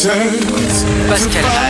Pascal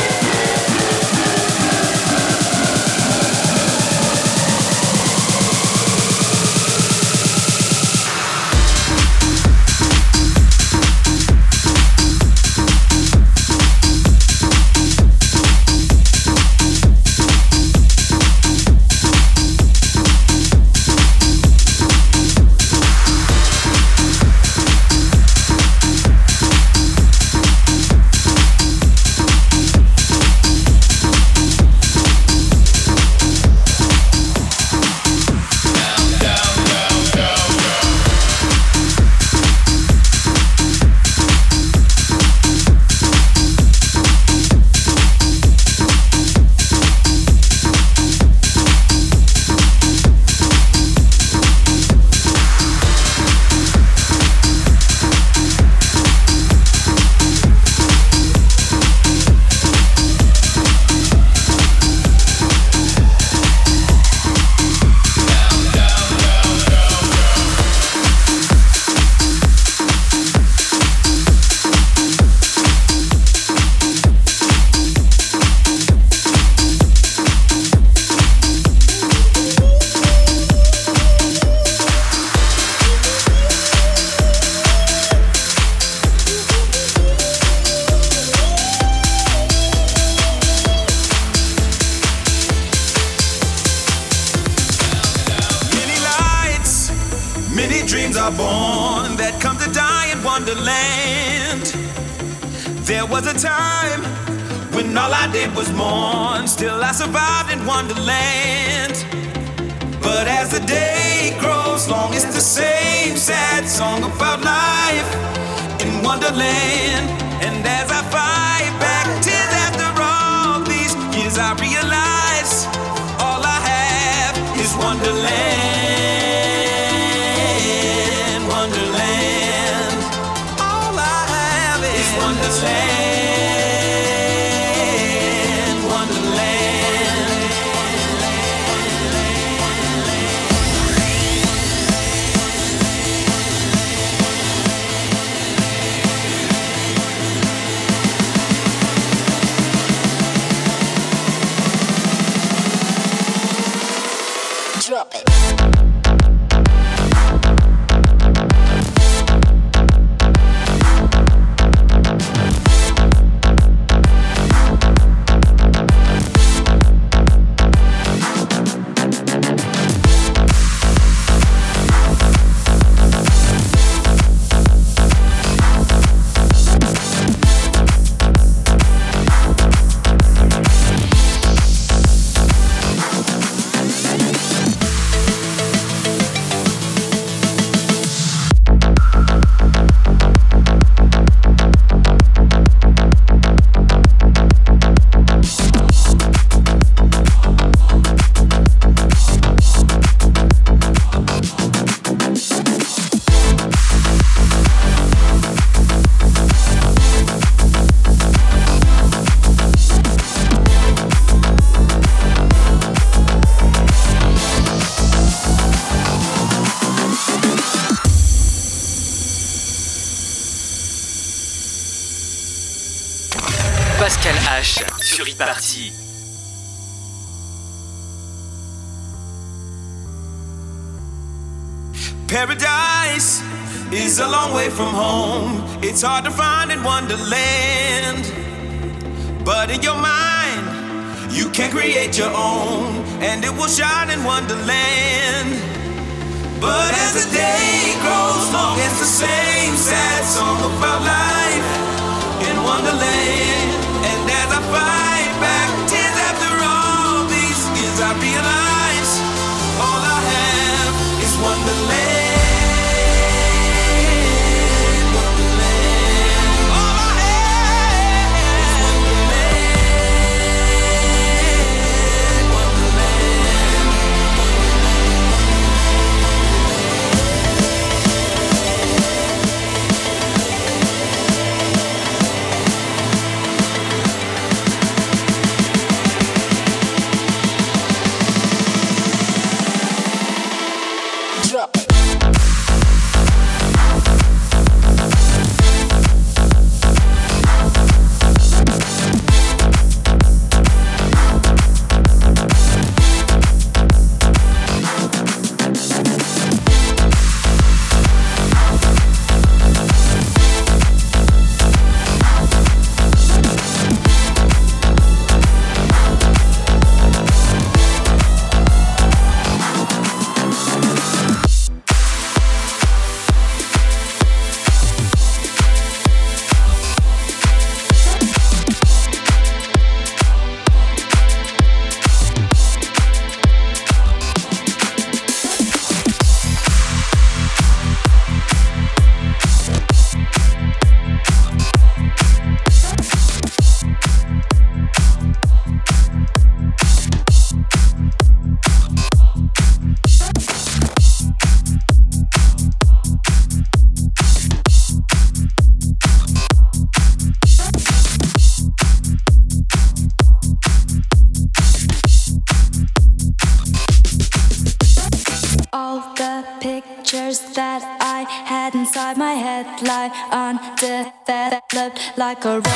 like a